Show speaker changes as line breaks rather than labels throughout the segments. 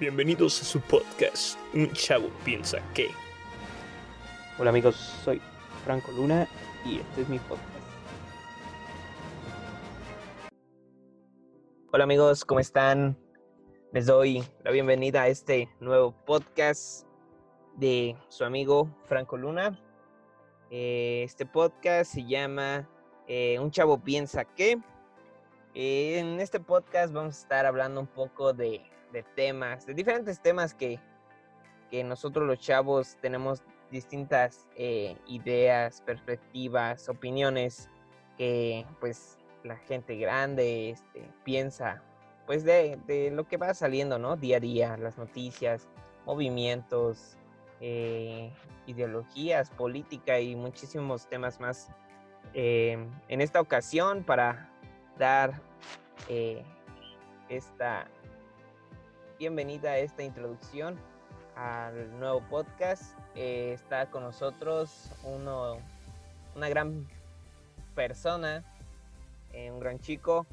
Bienvenidos a su podcast, Un Chavo Piensa Que.
Hola amigos, soy Franco Luna y este es mi podcast. Hola amigos, ¿cómo están? Les doy la bienvenida a este nuevo podcast de su amigo Franco Luna. Eh, este podcast se llama eh, Un Chavo Piensa Que. Eh, en este podcast vamos a estar hablando un poco de, temas, de diferentes temas que, que, nosotros los chavos tenemos distintas eh, ideas, perspectivas, opiniones que pues la gente grande este, piensa pues de, de, lo que va saliendo, ¿no? Día a día, las noticias, movimientos, eh, ideologías, política y muchísimos temas más. en esta ocasión, para dar eh, esta bienvenida a esta introducción al nuevo podcast. Eh, está con nosotros uno, una gran persona, eh, un gran chico,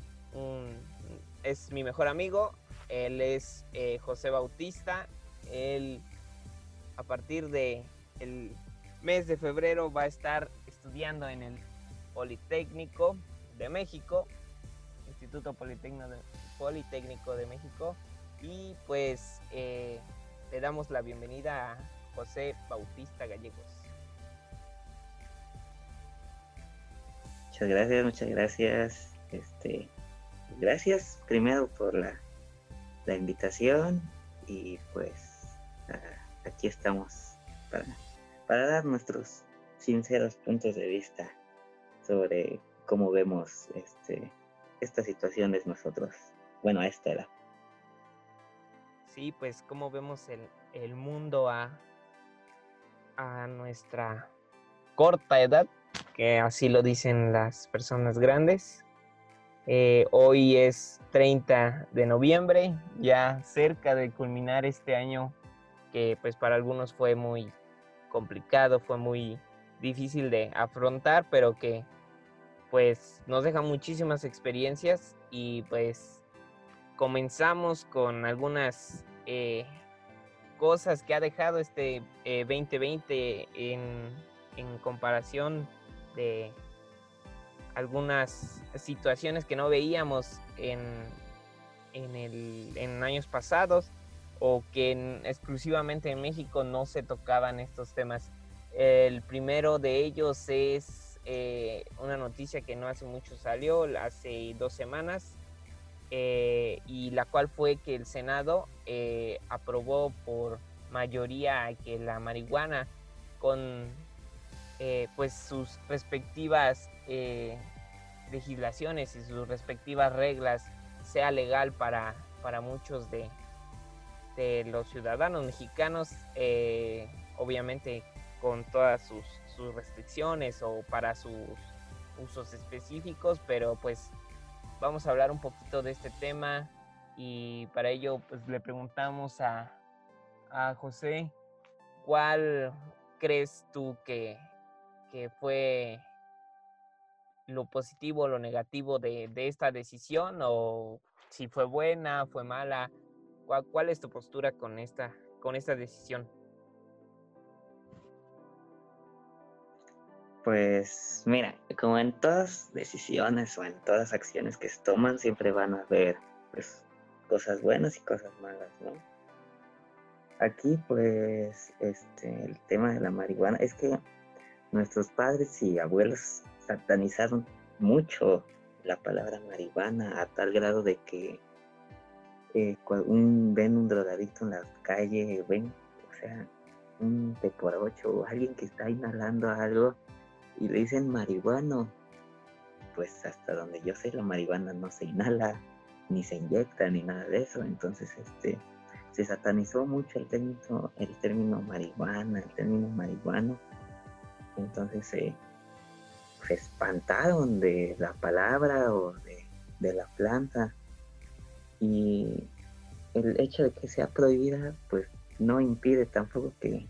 es mi mejor amigo. Él es José Bautista. Él a partir de el mes de febrero va a estar estudiando en el Politécnico de México Instituto Politécnico Politécnico de México. Y pues eh, le damos la bienvenida a José Bautista Gallegos.
Muchas gracias, muchas gracias. Este, gracias primero por la, la invitación y pues aquí estamos para, para dar nuestros sinceros puntos de vista sobre cómo vemos este esta situación es nosotros. Bueno, a esta edad.
Sí, pues como vemos el, mundo a, a nuestra corta edad, que así lo dicen las personas grandes. Eh, hoy es 30 de noviembre, ya cerca de culminar este año que pues para algunos fue muy complicado, fue muy difícil de afrontar, pero que pues nos deja muchísimas experiencias y pues comenzamos con algunas eh, cosas que ha dejado este 2020 eh, en, en, comparación de algunas situaciones que no veíamos en, en, el, en años pasados o que exclusivamente en México no se tocaban estos temas. El primero de ellos es eh, una noticia que no hace mucho salió, hace dos semanas, eh, y la cual fue que el Senado eh, aprobó por mayoría que la marihuana con pues sus respectivas legislaciones y sus respectivas reglas sea legal para, para muchos de, de los ciudadanos mexicanos, obviamente con todas sus sus restricciones o para sus usos específicos, pero pues vamos a hablar un poquito de este tema y para ello pues le preguntamos a, a José, ¿cuál crees tú que, que fue lo positivo o lo negativo de, de, esta decisión o si fue buena, fue mala? ¿Cuál, cuál es tu postura con esta, con esta decisión?
Pues mira, como en todas decisiones o en todas acciones que se toman, siempre van a haber pues, cosas buenas y cosas malas, ¿no? Aquí pues este, el tema de la marihuana es que nuestros padres y abuelos satanizaron mucho la palabra marihuana a tal grado de que eh, un, ven un drogadicto en la calle, ven, o sea, un T por ocho o alguien que está inhalando algo y le dicen marihuano. Pues hasta donde yo sé, la marihuana no se inhala, ni se inyecta, ni nada de eso. Entonces, este, se satanizó mucho el término, el término marihuana, el término marihuano. Entonces se, espantaron de la palabra o de, de la planta. Y el hecho de que sea prohibida, pues no impide tampoco que,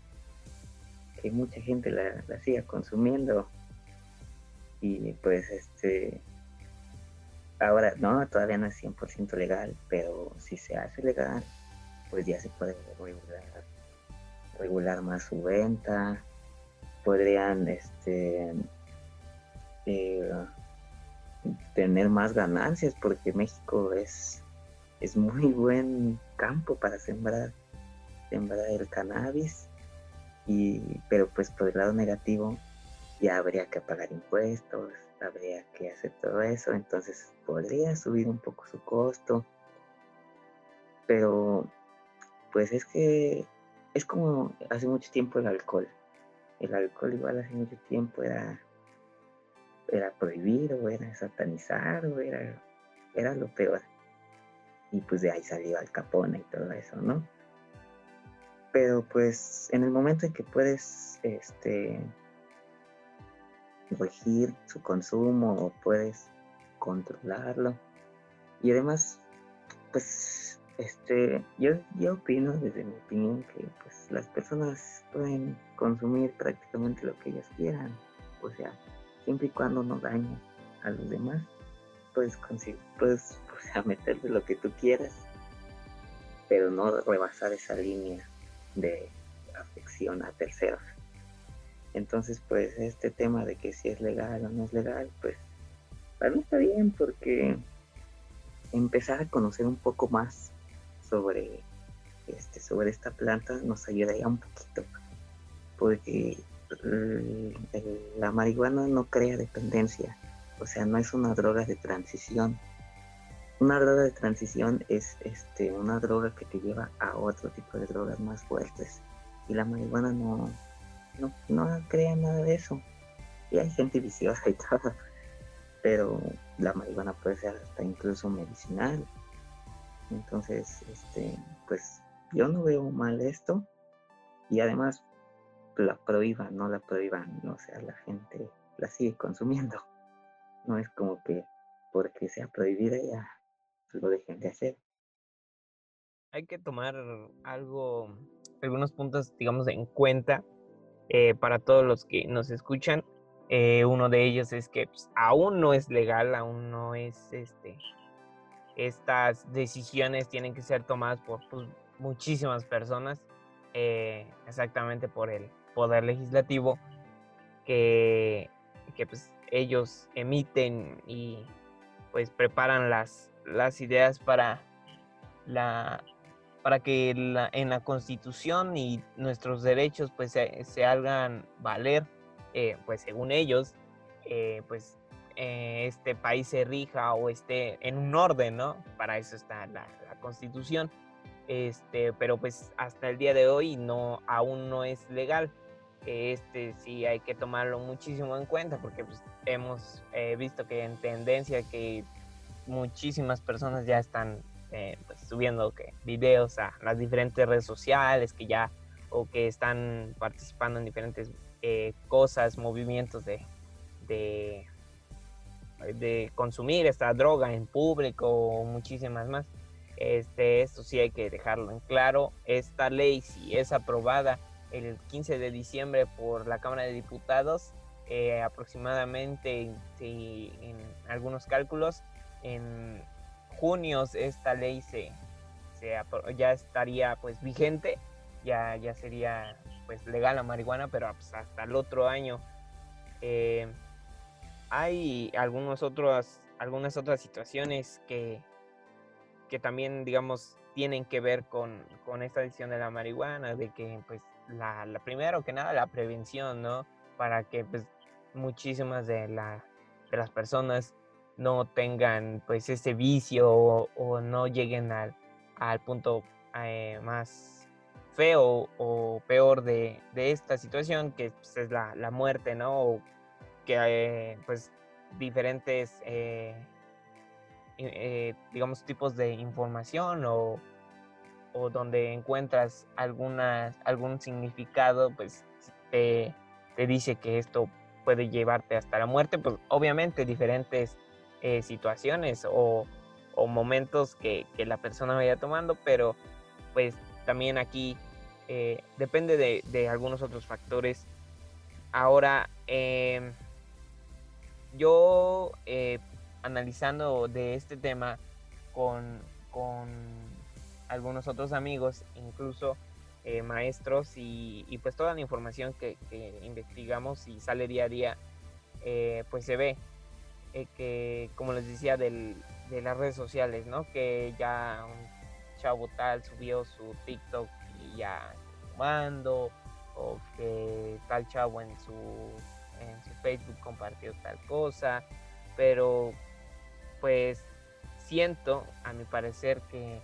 que mucha gente la, la siga consumiendo y pues este ahora no todavía no es 100% legal pero si se hace legal pues ya se puede regular, regular más su venta, podrían este eh, tener más ganancias porque México es, es muy buen campo para sembrar, sembrar el cannabis. Y pero pues por el lado negativo ya habría que pagar impuestos, habría que hacer todo eso, entonces podría subir un poco su costo. Pero pues es que es como hace mucho tiempo el alcohol. El alcohol igual hace mucho tiempo era, era prohibido, era satanizar, era, era lo peor. Y pues de ahí salió Al Capone y todo eso, ¿no? Pero pues en el momento en que puedes este, regir su consumo o puedes controlarlo. Y además, pues, este, yo, yo opino, desde mi opinión, que pues las personas pueden consumir prácticamente lo que ellas quieran. O sea, siempre y cuando no dañe a los demás, puedes conseguir, puedes, o sea, meterle lo que tú quieras, pero no rebasar esa línea de afección a terceros. Entonces, pues este tema de que si es legal o no es legal, pues para mí está bien porque empezar a conocer un poco más sobre este sobre esta planta nos ayudaría un poquito porque la marihuana no crea dependencia o sea no es una droga de transición. Una droga de transición es este una droga que te lleva a otro tipo de drogas más fuertes y la marihuana no no, no crean nada de eso. Y hay gente viciosa y todo, pero la marihuana puede ser hasta incluso medicinal. Entonces, este, pues yo no veo mal esto y además la prohíban, no la prohíban, o sea, la gente la sigue consumiendo. No es como que porque sea prohibida ya lo dejen de hacer.
Hay que tomar algo, algunos puntos, digamos, en cuenta eh, para todos los que nos escuchan. Eh, uno de ellos es que pues, aún no es legal, aún no es este. Estas decisiones tienen que ser tomadas por pues, muchísimas personas, eh, exactamente por el poder legislativo, que, que pues, ellos emiten y pues preparan las, las ideas para la para que en la constitución y nuestros derechos pues se, hagan valer, eh, pues según ellos, eh, pues eh, este país se rija o esté en un orden, ¿no? Para eso está la, constitución. Este, pero pues hasta el día de hoy no, aún no es legal. Este sí hay que tomarlo muchísimo en cuenta porque pues, hemos visto que en tendencia que muchísimas personas ya están eh, pues, subiendo que videos a las diferentes redes sociales que ya o que están participando en diferentes eh, cosas, movimientos de, de, de, consumir esta droga en público o muchísimas más. Este, esto sí hay que dejarlo en claro. Esta ley, si es aprobada el 15 de diciembre por la Cámara de Diputados, eh, aproximadamente, en algunos cálculos, en junio esta ley se, ya estaría pues vigente, ya, ya sería pues legal la marihuana, pero pues, hasta el otro año. Eh, hay algunos otros, algunas otras situaciones que, que también, digamos, tienen que ver con, esta decisión de la marihuana, de que, pues, la, la, primero que nada, la prevención, ¿no? Para que, pues, muchísimas de, la, de las personas no tengan pues ese vicio o, no lleguen al, al punto eh, más feo o peor de, esta situación que pues, es la, muerte, ¿no? O que eh, pues diferentes, eh, digamos, tipos de información o, o donde encuentras alguna, algún significado, pues te, te dice que esto puede llevarte hasta la muerte, pues obviamente diferentes eh, situaciones o, momentos que, la persona vaya tomando, pero pues también aquí eh, depende de, algunos otros factores. Ahora, em, yo eh, analizando de este tema con, con algunos otros amigos, incluso maestros y, pues toda la información que, investigamos y sale día a día, pues se ve que, como les decía, de las redes sociales, ¿no? Que ya un chavo tal subió su TikTok y ya fumando, o que tal chavo en su, en su Facebook compartió tal cosa, pero pues siento, a mi parecer, que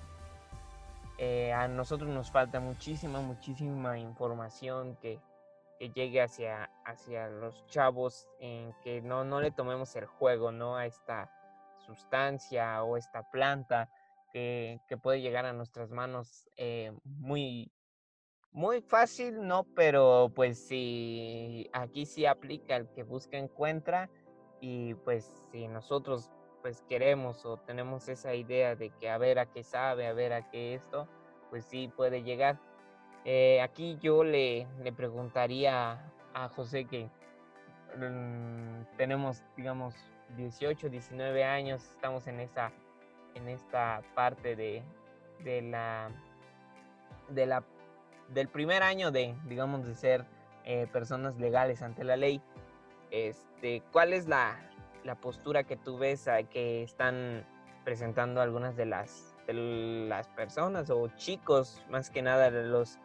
eh, a nosotros nos falta muchísima, muchísima información que, llegue hacia, hacia los chavos en que no, no le tomemos el juego, ¿no? A esta sustancia o esta planta que, puede llegar a nuestras manos eh, muy, muy fácil, ¿no? Pero pues sí, aquí sí aplica el que busca encuentra y pues si nosotros pues queremos o tenemos esa idea de que a ver a qué sabe, a ver a qué esto, pues sí puede llegar. Eh, aquí yo le, le, preguntaría a José que mm, tenemos, digamos, 18, 19 años, estamos en esa, en esta parte de, de la, de la, del primer año de, digamos, de ser eh, personas legales ante la ley. Este, ¿cuál es la, la postura que tú ves que están presentando algunas de las, de las personas o chicos, más que nada los,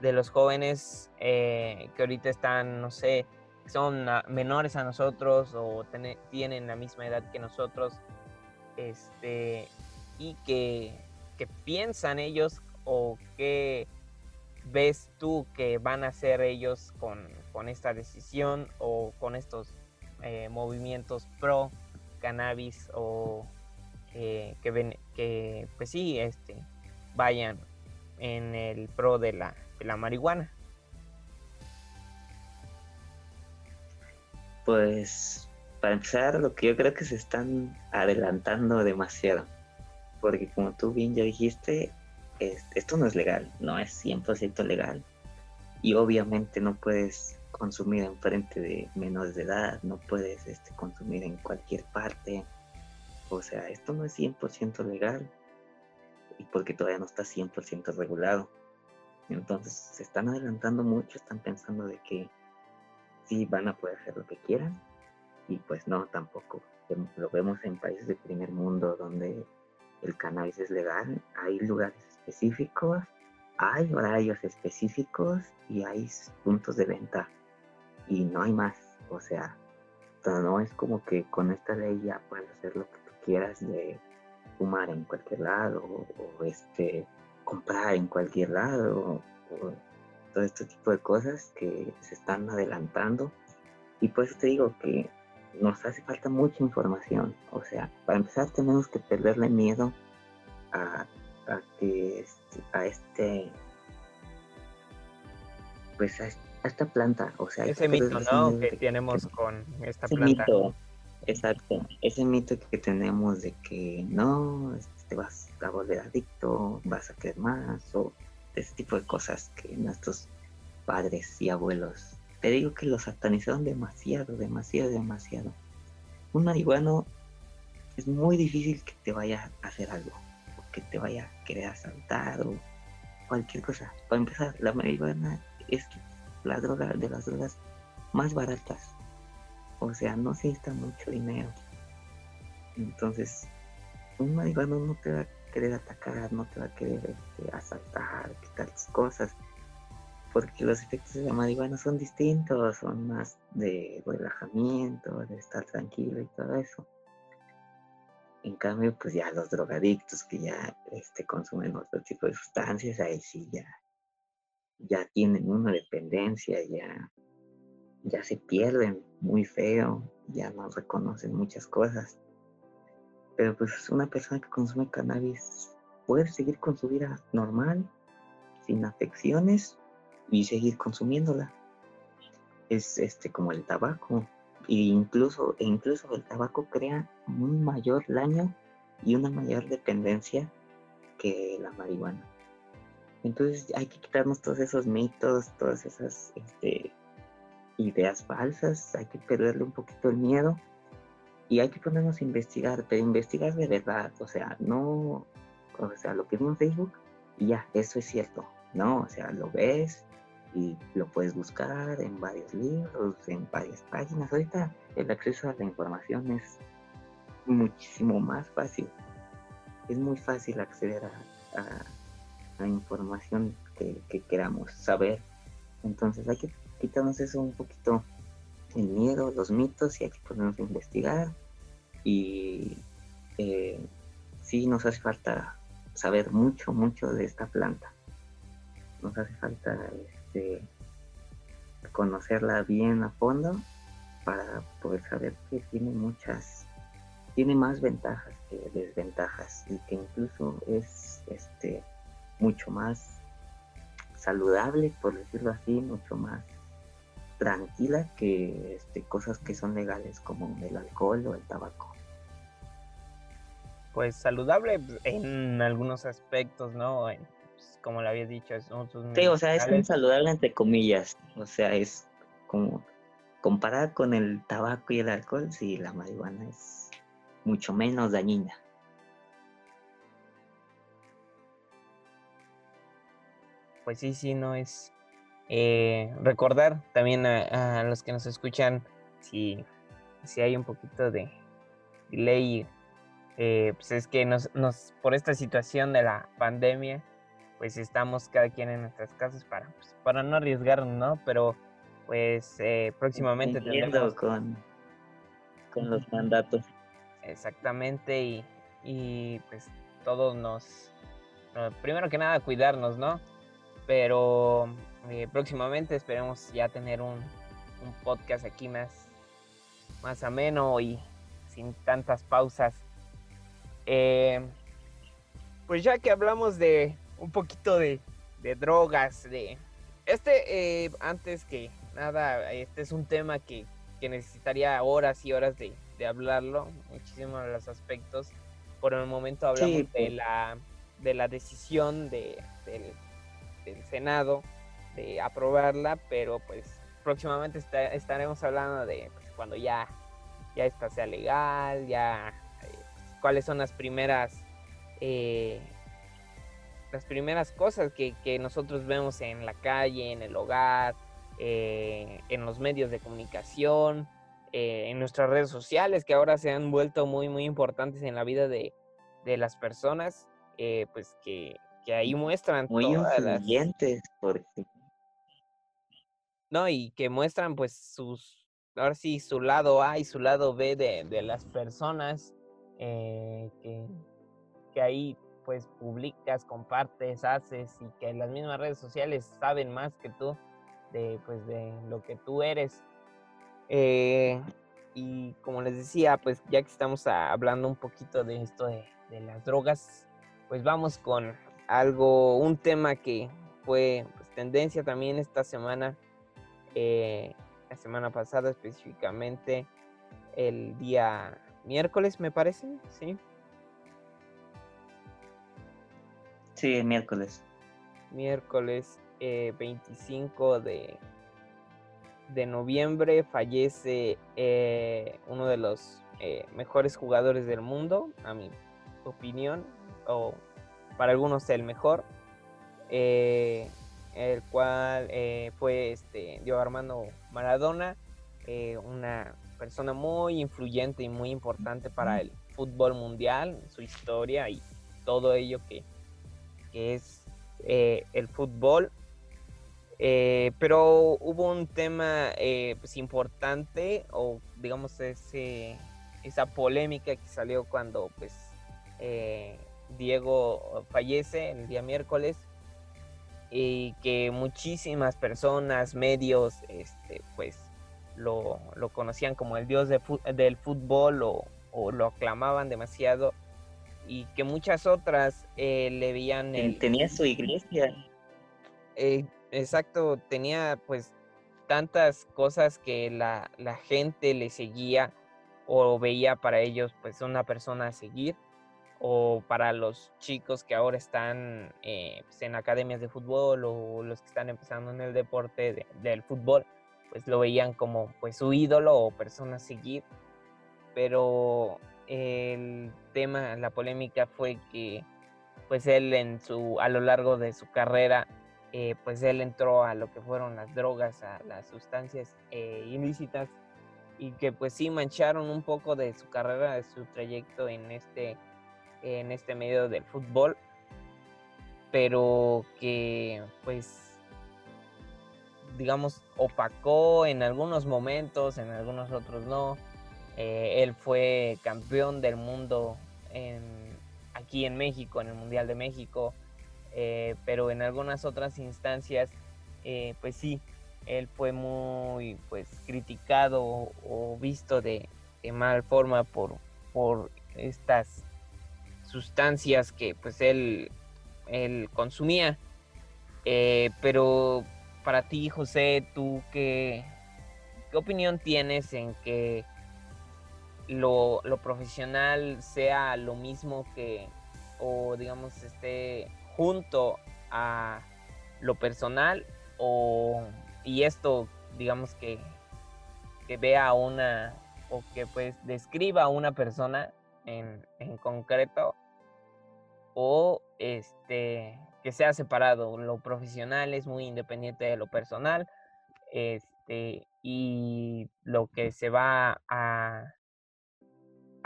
de los jóvenes eh, que ahorita están, no sé, son menores a nosotros o tienen la misma edad que nosotros, este, y que, que piensan ellos o qué ves tú que van a hacer ellos con, con esta decisión o con estos eh, movimientos pro cannabis o eh, que, que pues sí este vayan en el pro de la, la marihuana
pues para empezar lo que yo creo que se están adelantando demasiado porque como tú bien ya dijiste esto no es legal no es 100% legal y obviamente no puedes consumir en frente de menores de edad, no puedes este, consumir en cualquier parte. O sea, esto no es 100% legal y porque todavía no está 100% regulado. Entonces se están adelantando mucho, están pensando de que sí van a poder hacer lo que quieran y pues no, tampoco. Lo vemos en países del primer mundo donde el cannabis es legal, hay lugares específicos, hay horarios específicos y hay puntos de venta y no hay más. O sea, no es como que con esta ley ya puedes hacer lo que tú quieras de fumar en cualquier lado o, este comprar en cualquier lado o, todo este tipo de cosas que se están adelantando y por eso te digo que nos hace falta mucha información o sea para empezar tenemos que perderle miedo a, a que este, a este pues a esta planta, o sea...
Ese mito, ¿no? Que tenemos con esta planta.
Mito, exacto, ese mito que tenemos de que no, te vas a volver adicto, vas a querer más, o ese tipo de cosas que nuestros padres y abuelos, te digo que lo satanizaron demasiado, demasiado, demasiado. Un marihuano es muy difícil que te vaya a hacer algo, o que te vaya a querer asaltar, o cualquier cosa. Para empezar, la marihuana es la droga de las drogas más baratas. O sea, no se necesita mucho dinero. Entonces, un marihuano no te va a querer atacar, no te va a querer este, asaltar, quitar tus cosas. Porque los efectos de la marihuana son distintos, son más de relajamiento, de estar tranquilo y todo eso. En cambio, pues ya los drogadictos que ya este, consumen otro tipo de sustancias, ahí sí ya ya tienen una dependencia, ya, ya se pierden muy feo, ya no reconocen muchas cosas. Pero pues una persona que consume cannabis puede seguir con su vida normal, sin afecciones y seguir consumiéndola. Es este como el tabaco. E incluso, e incluso el tabaco crea un mayor daño y una mayor dependencia que la marihuana. Entonces hay que quitarnos todos esos mitos, todas esas este, ideas falsas, hay que perderle un poquito el miedo y hay que ponernos a investigar, pero investigar de verdad, o sea, no, o sea, lo que vimos en Facebook y ya, eso es cierto, ¿no? O sea, lo ves y lo puedes buscar en varios libros, en varias páginas. Ahorita el acceso a la información es muchísimo más fácil. Es muy fácil acceder a, a, información que, que, queramos saber. Entonces hay que quitarnos eso un poquito, el miedo, los mitos y hay que a investigar. Y eh, sí nos hace falta saber mucho, mucho de esta planta. Nos hace falta este, conocerla bien a fondo para poder saber que tiene muchas, tiene más ventajas que desventajas y que incluso es este, mucho más saludable, por decirlo así, mucho más tranquila que este, cosas que son legales como el alcohol o el tabaco
pues saludable en algunos aspectos, ¿no? Pues, como le habías dicho, es
Sí, o sea, es saludable entre comillas, o sea, es como comparada con el tabaco y el alcohol, sí, la marihuana es mucho menos dañina.
Pues sí, sí, no es. Eh, recordar también a, los que nos escuchan si, si hay un poquito de delay eh, pues es que nos, nos, por esta situación de la pandemia, pues estamos cada quien en nuestras casas para, pues, para no arriesgarnos, ¿no? Pero pues eh, próximamente
tendremos... con, con los mandatos.
Exactamente, y, y pues todos nos, primero que nada cuidarnos, ¿no? Pero eh, próximamente esperemos ya tener un, un podcast aquí más, más ameno y sin tantas pausas eh, pues ya que hablamos de un poquito de, drogas, de este, eh, antes que nada, este es un tema que, necesitaría horas y horas de, hablarlo, muchísimos de los aspectos. Por el momento hablamos de, pues. la, de la decisión de, del, Senado de aprobarla, pero pues próximamente estaremos hablando de pues, cuando ya, ya esta sea legal, ya cuáles son las primeras eh, las primeras cosas que, nosotros vemos en la calle, en el hogar, eh, en los medios de comunicación, eh, en nuestras redes sociales, que ahora se han vuelto muy, muy importantes en la vida de, las personas, pues que, ahí muestran
muy influyentes, porque...
No, y que muestran pues sus, ahora sí, su lado A y su lado B de, de las personas eh, que, ahí pues publicas, compartes, haces y que las mismas redes sociales saben más que tú de, pues, de lo que tú eres. Eh, y como les decía, pues ya que estamos hablando un poquito de esto de, las drogas, pues vamos con algo, un tema que fue pues, tendencia también esta semana, eh, la semana pasada específicamente, el día miércoles, me parece, ¿sí?
Sí, miércoles.
Miércoles 25 eh, de, de noviembre fallece eh, uno de los eh, mejores jugadores del mundo, a mi opinión, o para algunos el mejor, el cual fue este, Diego Armando Maradona, una persona muy influyente y muy importante para el fútbol mundial, su historia y todo ello que, es eh, el fútbol. Eh, pero hubo un tema eh, pues importante o digamos ese, esa polémica que salió cuando pues Diego fallece el día miércoles y que muchísimas personas, medios, este, pues lo, conocían como el dios del fútbol o, lo aclamaban demasiado y que muchas otras eh, le veían...
tenía su iglesia.
Eh, exacto, tenía pues tantas cosas que la, gente le seguía o veía para ellos pues una persona a seguir o para los chicos que ahora están eh, pues, en academias de fútbol o los que están empezando en el deporte del fútbol pues lo veían como pues su ídolo o persona a seguir. Pero el tema, la polémica fue que pues él en su, a lo largo de su carrera, eh, pues él entró a lo que fueron las drogas, a las sustancias eh, ilícitas y que pues sí mancharon un poco de su carrera, de su trayecto en este, en este medio del fútbol, pero que pues digamos opacó en algunos momentos, en algunos otros no. Eh, él fue campeón del mundo aquí en México, en el Mundial de México, eh, pero en algunas otras instancias, eh, pues sí, él fue muy pues criticado o, visto de, mal forma por, por estas sustancias que pues él, él consumía. Eh, pero para ti, José, ¿tú qué, qué opinión tienes en que lo, lo, profesional sea lo mismo que, o digamos, esté junto a lo personal o y esto, digamos que, que vea una o que pues describa a una persona en, concreto o este que sea separado. Lo profesional es muy independiente de lo personal. Este, y lo que se va a,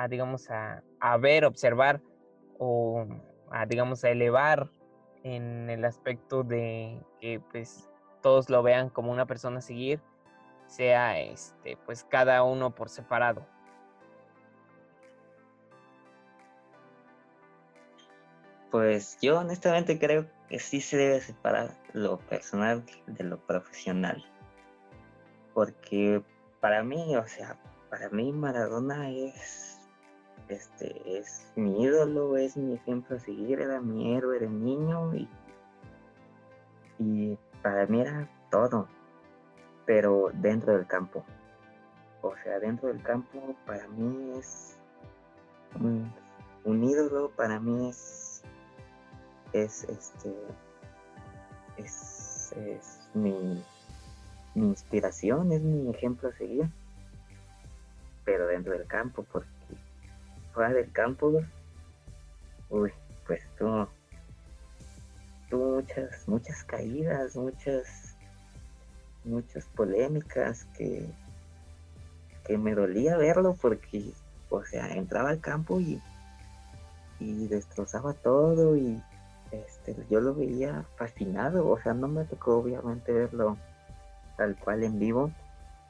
digamos, a, a ver, observar o a, digamos, a elevar en el aspecto de que pues todos lo vean como una persona a seguir, sea este, pues cada uno por separado.
Pues yo honestamente creo que sí se debe separar lo personal de lo profesional. Porque para mí, o sea, para mí Maradona es este es mi ídolo, es mi ejemplo a seguir, era mi héroe de niño y, y para mí era todo, pero dentro del campo. O sea, dentro del campo para mí es un, ídolo, para mí es, es este, es, mi, mi inspiración, es mi ejemplo a seguir. Pero dentro del campo, porque fuera del campo, uy, pues tú muchas, muchas caídas, muchas, muchas polémicas que, que me dolía verlo porque, o sea, entraba al campo y, y destrozaba todo y este, yo lo veía fascinado, o sea, no me tocó obviamente verlo tal cual en vivo,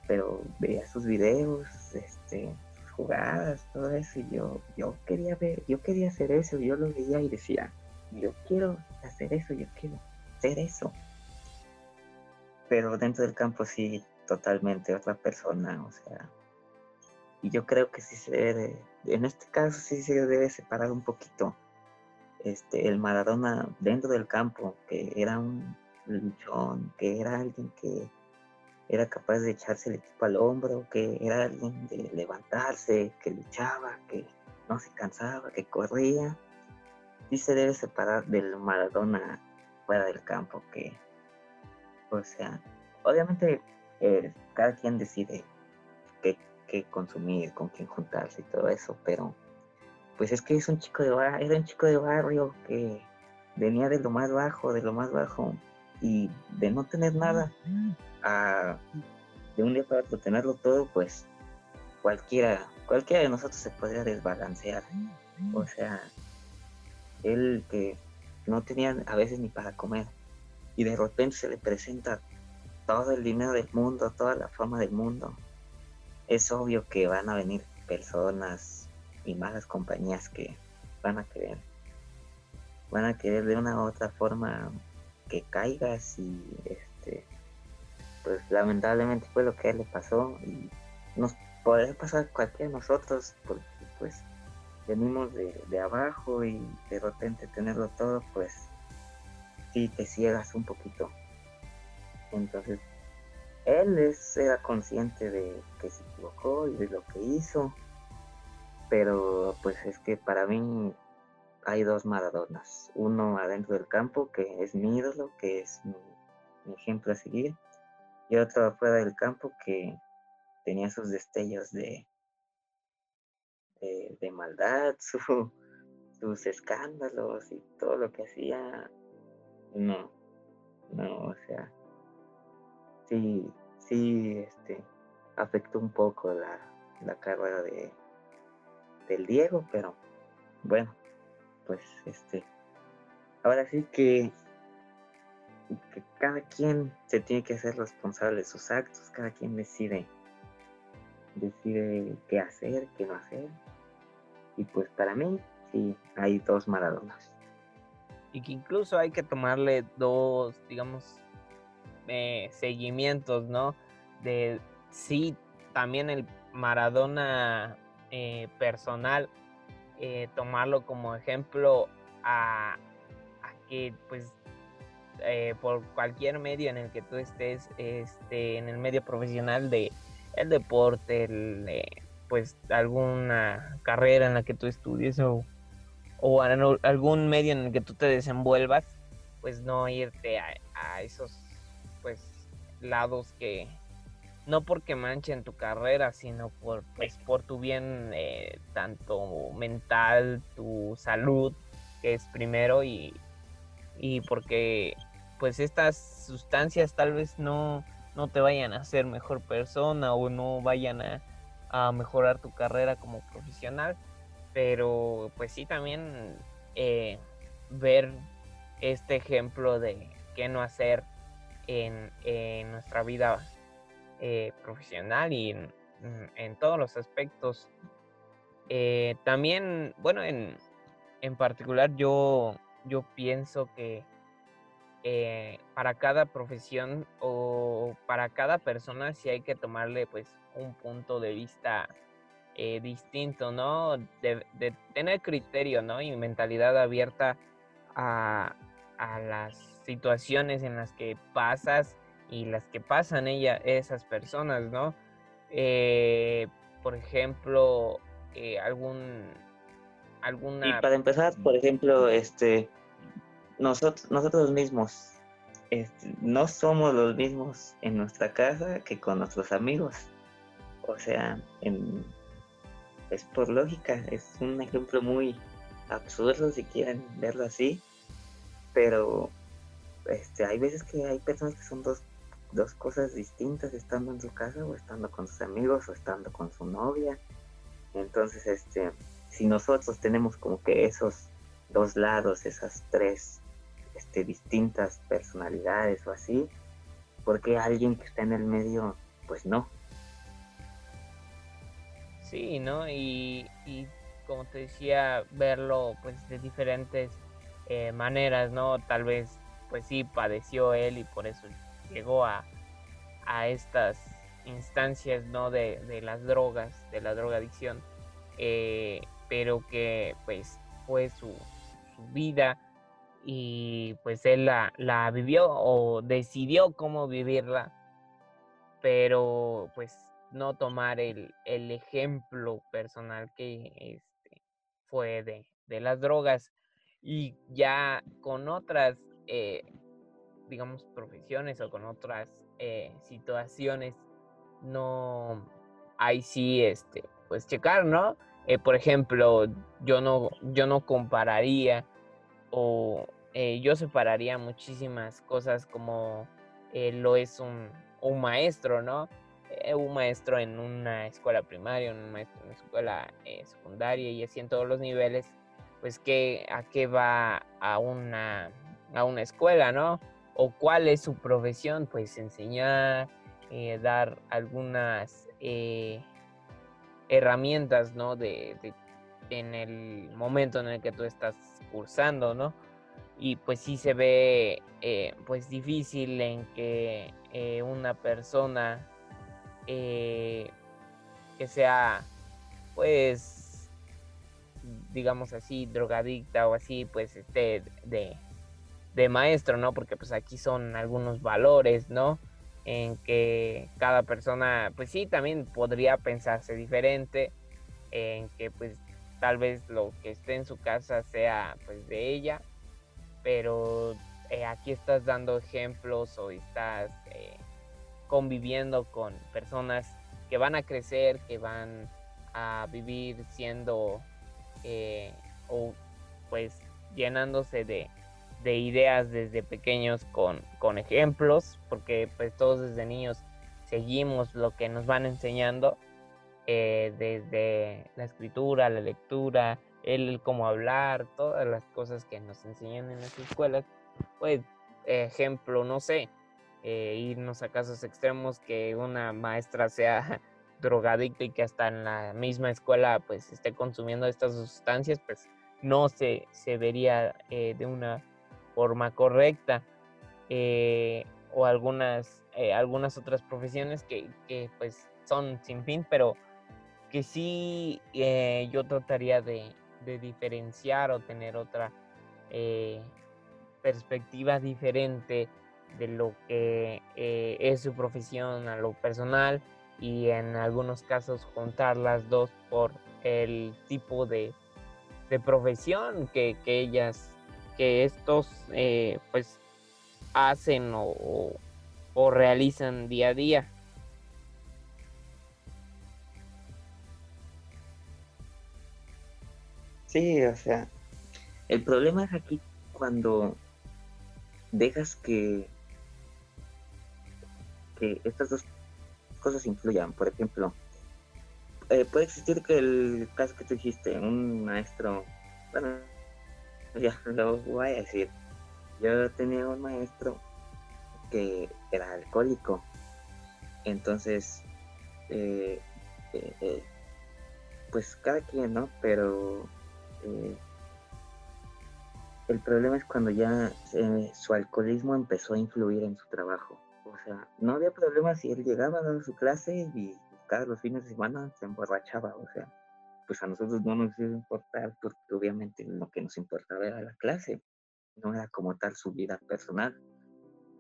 pero veía sus videos, este, sus jugadas, todo eso, y yo, yo quería ver, yo quería hacer eso, yo lo veía y decía, yo quiero hacer eso, yo quiero hacer eso. Pero dentro del campo sí, totalmente otra persona, o sea. Y yo creo que sí se debe, en este caso sí se debe separar un poquito. Este, el Maradona dentro del campo, que era un luchón, que era alguien que era capaz de echarse el equipo al hombro, que era alguien de levantarse, que luchaba, que no se cansaba, que corría sí se debe separar del Maradona fuera del campo, que, o sea, obviamente eh, cada quien decide qué, consumir, con quién juntarse y todo eso, pero pues es que es un chico de barrio, era un chico de barrio que venía de lo más bajo, de lo más bajo, y de no tener nada, a de un día para otro tenerlo todo, pues cualquiera, cualquiera de nosotros se podría desbalancear. O sea, él que no tenía a veces ni para comer y de repente se le presenta todo el dinero del mundo, toda la fama del mundo, es obvio que van a venir personas y malas compañías que van a querer, van a querer de una u otra forma que caigas y este, pues lamentablemente fue lo que a él le pasó y nos podría pasar cualquiera de nosotros porque pues venimos de, abajo y de repente tenerlo todo, pues sí te ciegas un poquito. Entonces, él es, era consciente de que se equivocó y de lo que hizo, pero pues es que para mí hay dos Maradonas, uno adentro del campo, que es mi ídolo, que es mi, ejemplo a seguir, y otro afuera del campo que tenía sus destellos de, de, maldad, su, sus escándalos y todo lo que hacía, no, no, o sea, sí, sí, este, afectó un poco la, la carrera de del Diego, pero bueno, pues este, ahora sí que, que cada quien se tiene que hacer responsable de sus actos, cada quien decide, decide qué hacer, qué no hacer, y pues para mí sí hay dos Maradonas.
Y que incluso hay que tomarle dos, digamos, eh, seguimientos, ¿no? De sí, también el Maradona eh, personal, eh, tomarlo como ejemplo a, que pues por cualquier medio en el que tú estés, este, en el medio profesional de el deporte, el, pues alguna carrera en la que tú estudies o, o algún medio en el que tú te desenvuelvas, pues no irte a, esos pues lados que no porque manchen tu carrera, sino por pues por tu bien eh, tanto mental, tu salud, que es primero y, y porque pues estas sustancias tal vez no, no te vayan a hacer mejor persona o no vayan a, a mejorar tu carrera como profesional, pero pues sí también eh, ver este ejemplo de qué no hacer en, nuestra vida eh, profesional y en, todos los aspectos. Eh, también, bueno, en, en, particular yo, yo pienso que para cada profesión o para cada persona sí hay que tomarle pues un punto de vista eh, distinto, ¿no? De, tener criterio, ¿no? Y mentalidad abierta a, las situaciones en las que pasas y las que pasan ella, esas personas, ¿no? Eh, por ejemplo, eh, algún alguna...
Y para empezar, por ejemplo, este nosotros, nosotros mismos este, no somos los mismos en nuestra casa que con nuestros amigos. O sea, es por lógica, es un ejemplo muy absurdo si quieren verlo así, pero este, hay veces que hay personas que son dos, dos cosas distintas estando en su casa o estando con sus amigos o estando con su novia. Entonces, este, si nosotros tenemos como que esos dos lados, esas tres este, distintas personalidades o así, porque alguien que está en el medio, pues no,
Sí, ¿no? Y, como te decía, verlo pues de diferentes eh, maneras, ¿no? Tal vez, pues sí, padeció él y por eso llegó a, estas instancias, ¿no? De, las drogas, de la drogadicción, eh, pero que pues fue su, vida y pues él la, la vivió o decidió cómo vivirla, pero pues no tomar el, ejemplo personal que este, fue de, las drogas y ya con otras, eh, digamos, profesiones o con otras eh, situaciones, no, hay sí, este, pues checar, ¿no? Eh, por ejemplo, yo no, yo no compararía o yo separaría muchísimas cosas como lo es un, un maestro, ¿no? Eh, un maestro en una escuela primaria, un maestro en una escuela eh, secundaria y así en todos los niveles, pues que a qué va a una, a una escuela, ¿no? O cuál es su profesión, pues enseñar, eh, dar algunas herramientas, ¿no? De, en el momento en el que tú estás cursando, ¿no? Y pues sí se ve pues difícil en que una persona eh, que sea, pues, digamos así, drogadicta o así, pues, esté de, de maestro, ¿no? Porque pues aquí son algunos valores, ¿no? En que cada persona, pues sí, también podría pensarse diferente, en que pues tal vez lo que esté en su casa sea pues de ella, pero eh, aquí estás dando ejemplos o estás eh, conviviendo con personas que van a crecer, que van a vivir siendo eh, o pues llenándose de, de ideas desde pequeños con, con, ejemplos, porque pues todos desde niños seguimos lo que nos van enseñando, eh, desde la escritura, la lectura, el, cómo hablar, todas las cosas que nos enseñan en las escuelas, pues ejemplo, no sé, eh, irnos a casos extremos que una maestra sea drogadicta y que hasta en la misma escuela pues esté consumiendo estas sustancias, pues no se, se vería eh, de una forma correcta. Eh, o algunas, algunas otras profesiones que, que, pues son sin fin, pero que sí yo trataría de, de, diferenciar o tener otra perspectiva diferente de lo que eh, es su profesión a lo personal y en algunos casos juntar las dos por el tipo de, profesión que, ellas, que estos eh, pues hacen o, o realizan día a día.
Sí, o sea, el problema es aquí cuando dejas que, que estas dos cosas influyan. Por ejemplo, eh, puede existir que el caso que tú dijiste, un maestro, bueno, ya lo voy a decir. Yo tenía un maestro que era alcohólico. Entonces, eh, eh, pues cada quien, ¿no? Pero el problema es cuando ya eh, su alcoholismo empezó a influir en su trabajo. O sea, no había problema si él llegaba a dar su clase y cada los fines de semana se emborrachaba. O sea, pues a nosotros no nos iba a importar porque obviamente lo que nos importaba era la clase, no era como tal su vida personal.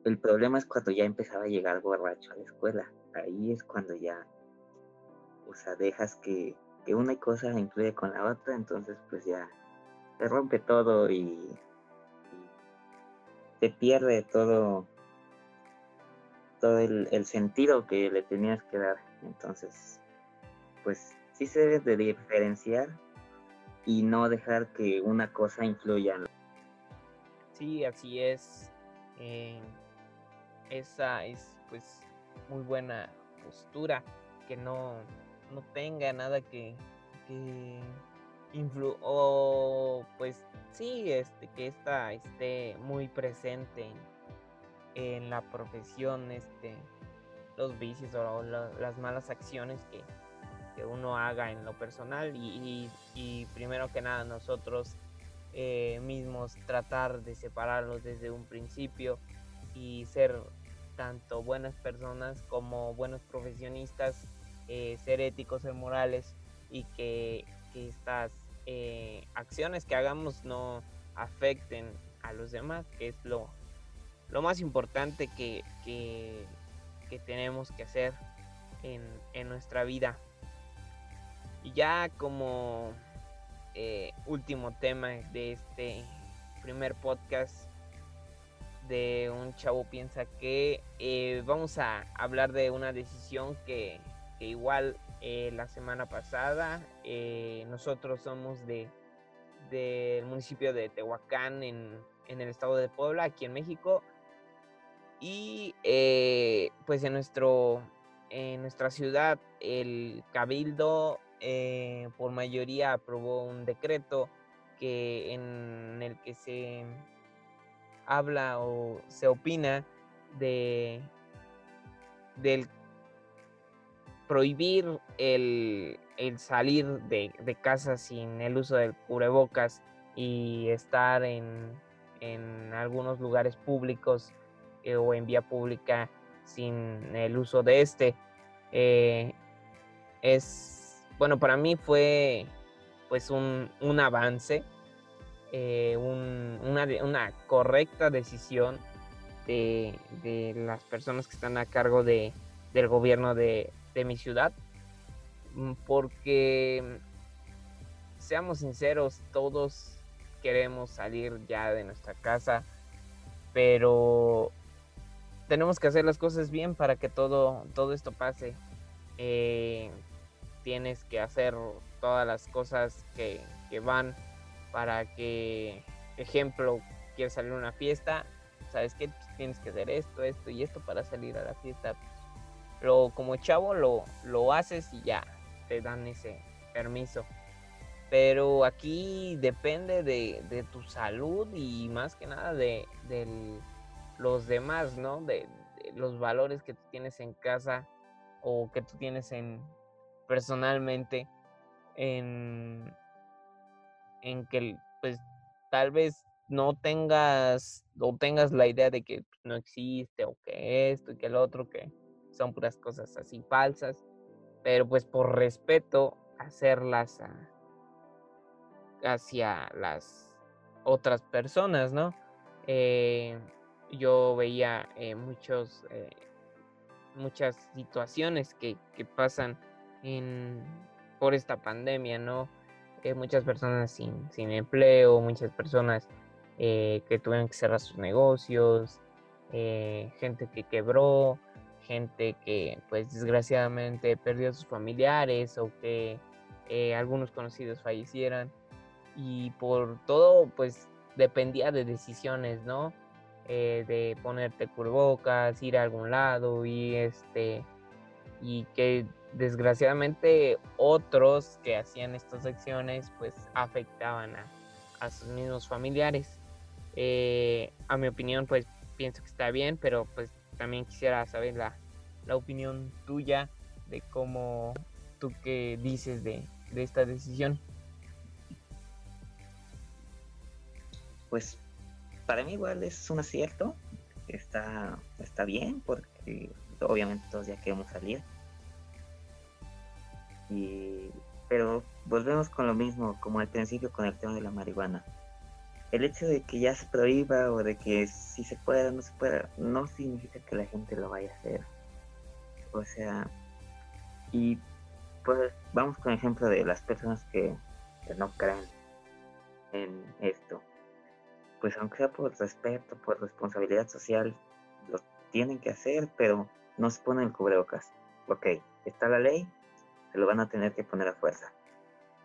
El problema es cuando ya empezaba a llegar borracho a la escuela. Ahí es cuando ya, o sea, dejas que, que una cosa influye con la otra, entonces pues ya se rompe todo y, se pierde todo todo el, sentido que le tenías que dar. Entonces, pues sí se debe de diferenciar y no dejar que una cosa influya.
Sí, así es. Eh, esa es pues muy buena postura, que no, no tenga nada que, influ o pues sí, este, que esta esté muy presente en, la profesión, este, los vicios o, las malas acciones que, uno haga en lo personal y, primero que nada nosotros eh, mismos tratar de separarlos desde un principio y ser tanto buenas personas como buenos profesionistas, eh, ser éticos, ser morales y que, que estas eh, acciones que hagamos no afecten a los demás, que es lo, lo más importante que, que, tenemos que hacer en, nuestra vida. Y ya como eh, último tema de este primer podcast de un chavo piensa que eh, vamos a hablar de una decisión que, que igual eh, la semana pasada. Nosotros somos de del municipio de Tehuacán en, el estado de Puebla, aquí en México. Y pues en, nuestro, en nuestra ciudad el cabildo por mayoría aprobó un decreto que, en el que se habla o se opina de del prohibir el, salir de, casa sin el uso del cubrebocas y estar en, algunos lugares públicos eh, o en vía pública sin el uso de este. Eh, es, bueno, para mí fue pues un, avance, eh, una, una, correcta decisión de, de, las personas que están a cargo de, del gobierno de, de mi ciudad, mm, porque seamos sinceros, todos queremos salir ya de nuestra casa, pero tenemos que hacer las cosas bien para que todo, todo esto pase. Eh, tienes que hacer todas las cosas que, van para que, ejemplo, quieres salir a una fiesta, sabes que tienes que hacer esto, esto y esto para salir a la fiesta. Lo, como chavo lo, lo haces y ya te dan ese permiso. Pero aquí depende de, tu salud y más que nada de, los demás, ¿no? De, los valores que tú tienes en casa o que tú tienes en personalmente en, en que pues tal vez no tengas o tengas la idea de que no existe o que esto y que el otro, que son puras cosas así falsas, pero pues por respeto hacerlas hacia las otras personas, ¿no? Eh, yo veía eh, muchos, eh, muchas situaciones que, que pasan en, por esta pandemia, ¿no? muchas personas sin, sin, empleo, muchas personas eh, que tuvieron que cerrar sus negocios, eh, gente que quebró, gente que pues desgraciadamente perdió a sus familiares o que eh, algunos conocidos fallecieran y por todo pues dependía de decisiones, ¿no? de ponerte cubrebocas, ir a algún lado y este y que desgraciadamente otros que hacían estas acciones pues afectaban a, sus mismos familiares. Eh, a mi opinión pues pienso que está bien, pero pues también quisiera saber la, opinión tuya de cómo tú qué dices de, esta decisión.
Pues para mí igual es un acierto, está, está bien porque obviamente todos ya queremos salir pero volvemos con lo mismo, como al principio con el tema de la marihuana. El hecho de que ya se prohíba o de que si se pueda o no se pueda, no significa que la gente lo vaya a hacer. O sea, y pues vamos con el ejemplo de las personas que, que no creen en esto. Pues aunque sea por respeto, por responsabilidad social, lo tienen que hacer, pero no se ponen el cubrebocas. Ok, está la ley, se lo van a tener que poner a fuerza.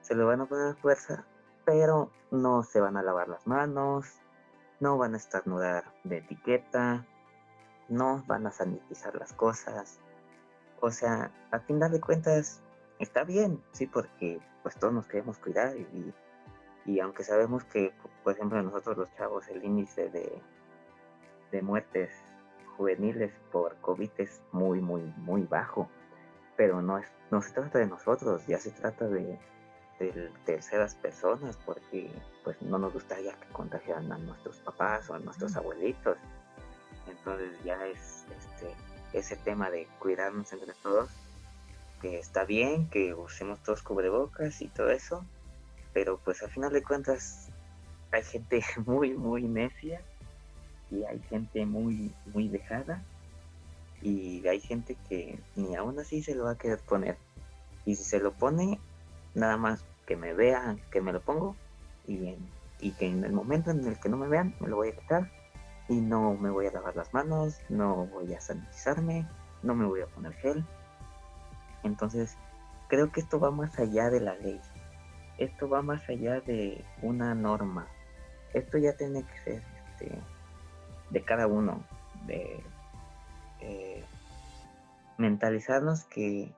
Se lo van a poner a fuerza, pero no se van a lavar las manos, no van a estornudar de etiqueta, no van a sanitizar las cosas. O sea, a final de cuentas, está bien, sí, porque pues todos nos queremos cuidar y, y aunque sabemos que, por ejemplo, nosotros los chavos, el índice de, de muertes juveniles por COVID es muy, muy, muy bajo pero no, es, no se trata de nosotros, ya se trata de, terceras personas, porque pues no nos gustaría que contagiaran a nuestros papás o a nuestros abuelitos. Entonces ya es este, ese tema de cuidarnos entre todos, que está bien, que usemos todos cubrebocas y todo eso, pero pues al final de cuentas hay gente muy, muy necia y hay gente muy, muy dejada y hay gente que ni aún así se lo va a querer poner. Y si se lo pone, nada más que me vean que me lo pongo y, y que en el momento en el que no me vean, me lo voy a quitar y no me voy a lavar las manos, no voy a sanitizarme, no me voy a poner gel. Entonces, creo que esto va más allá de la ley. Esto va más allá de una norma. Esto ya tiene que ser este, de cada uno, de eh, mentalizarnos que,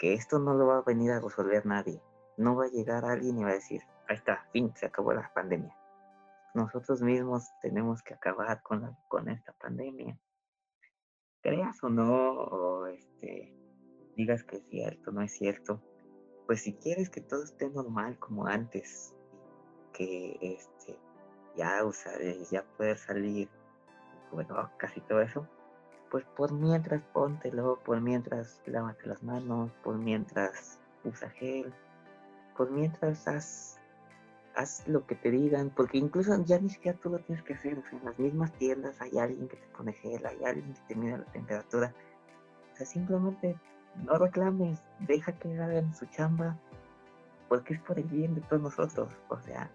esto no lo va a venir a resolver nadie. No va a llegar alguien y va a decir, ahí está, fin, se acabó la pandemia. Nosotros mismos tenemos que acabar con, la, con esta pandemia. Creas o no, o este, digas que es cierto, no es cierto. Pues si quieres que todo esté normal como antes, que este, ya usar, ya poder salir, bueno, casi todo eso, pues por mientras póntelo, por mientras lávate las manos, por mientras usa gel, por mientras haz, haz lo que te digan, porque incluso ya ni siquiera tú lo tienes que hacer, o sea, en las mismas tiendas hay alguien que te pone gel, hay alguien que te mide la temperatura, o sea, simplemente no reclames, deja que hagan su chamba, porque es por el bien de todos nosotros, o sea,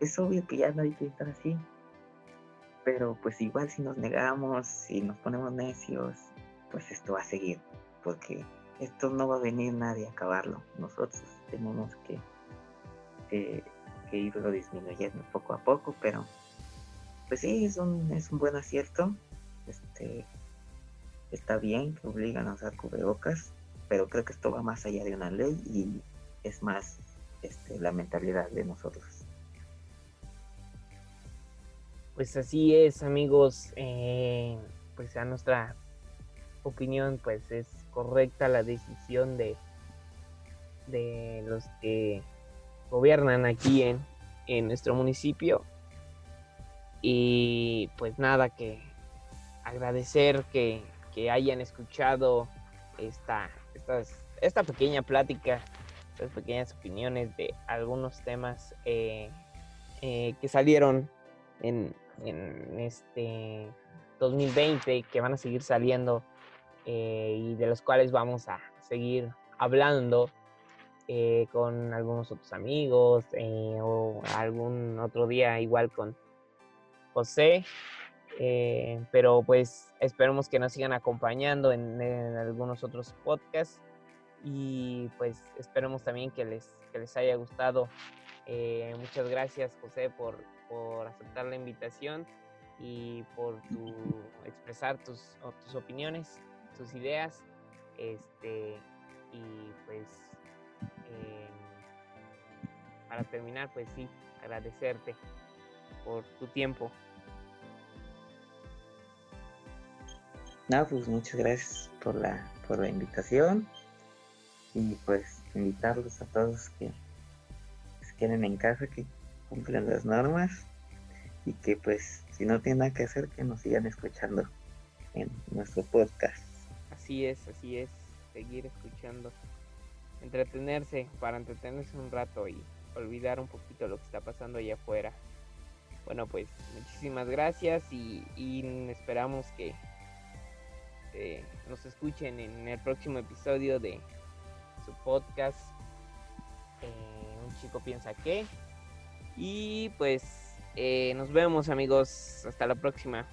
es obvio que ya hay que estar así, pero pues igual si nos negamos, si nos ponemos necios, pues esto va a seguir, porque esto no va a venir nadie a acabarlo. Nosotros tenemos que que irlo disminuyendo poco a poco, pero pues sí, es un, es un buen acierto. Este, está bien que obligan a usar cubrebocas, pero creo que esto va más allá de una ley y es más este, la mentalidad de nosotros.
Pues así es, amigos. Eh, pues a nuestra opinión, pues es correcta la decisión de, de los que gobiernan aquí en, en nuestro municipio. Y pues nada, que agradecer que, que hayan escuchado esta, esta pequeña plática, estas pequeñas opiniones de algunos temas eh, eh, que salieron en, en, este 2020, que van a seguir saliendo eh, y de los cuales vamos a seguir hablando con algunos otros amigos o algún otro día igual con José. Eh, pero pues esperemos que nos sigan acompañando en, algunos otros podcasts y pues esperemos también que les, que les haya gustado. Eh, muchas gracias José por, por, aceptar la invitación y por tu, expresar tus, tus opiniones, tus ideas. Este, y pues em, para terminar, pues sí, agradecerte por tu tiempo.
No, pues muchas gracias por la, por la invitación y pues invitarlos a todos que se queden en casa, que cumplan las normas y que pues si no tienen nada que hacer que nos sigan escuchando en nuestro podcast.
Así es, así es, seguir escuchando, entretenerse para entretenerse un rato y olvidar un poquito lo que está pasando allá afuera. Bueno, pues muchísimas gracias y, esperamos que este, nos escuchen en el próximo episodio de su podcast. Eh, un chico piensa que. Y pues eh, nos vemos amigos. Hasta la próxima.